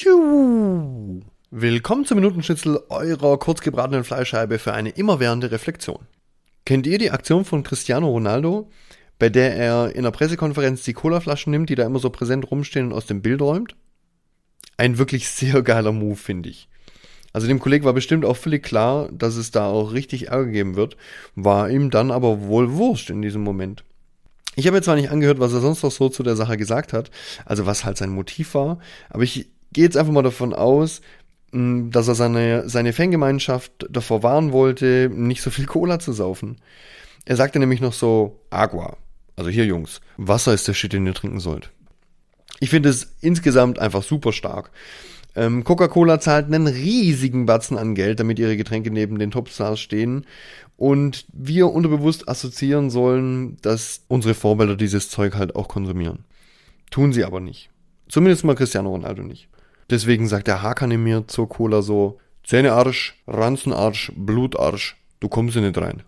Tschu. Willkommen zum Minutenschnitzel eurer kurzgebratenen Fleischscheibe für eine immerwährende Reflexion. Kennt ihr die Aktion von Cristiano Ronaldo, bei der er in einer Pressekonferenz die Colaflaschen nimmt, die da immer so präsent rumstehen und aus dem Bild räumt? Ein wirklich sehr geiler Move, finde ich. Also dem Kollegen war bestimmt auch völlig klar, dass es da auch richtig Ärger geben wird, war ihm dann aber wohl wurscht in diesem Moment. Ich habe jetzt zwar nicht angehört, was er sonst noch so zu der Sache gesagt hat, also was halt sein Motiv war, aber ich gehe jetzt einfach mal davon aus, hm, dass er seine, seine Fangemeinschaft davor warnen wollte, nicht so viel Cola zu saufen. Er sagte nämlich noch so, Agua. Also hier Jungs, Wasser ist der Shit, den ihr trinken sollt. Ich finde es insgesamt einfach super stark. Ähm, Coca-Cola zahlt einen riesigen Batzen an Geld, damit ihre Getränke neben den Topstars stehen. Und wir unterbewusst assoziieren sollen, dass unsere Vorbilder dieses Zeug halt auch konsumieren. Tun sie aber nicht. Zumindest mal Cristiano Ronaldo nicht. Deswegen sagt der Hakan in mir zur Cola so, Zähnearsch, Ranzenarsch, Blutarsch, du kommst hier nicht rein.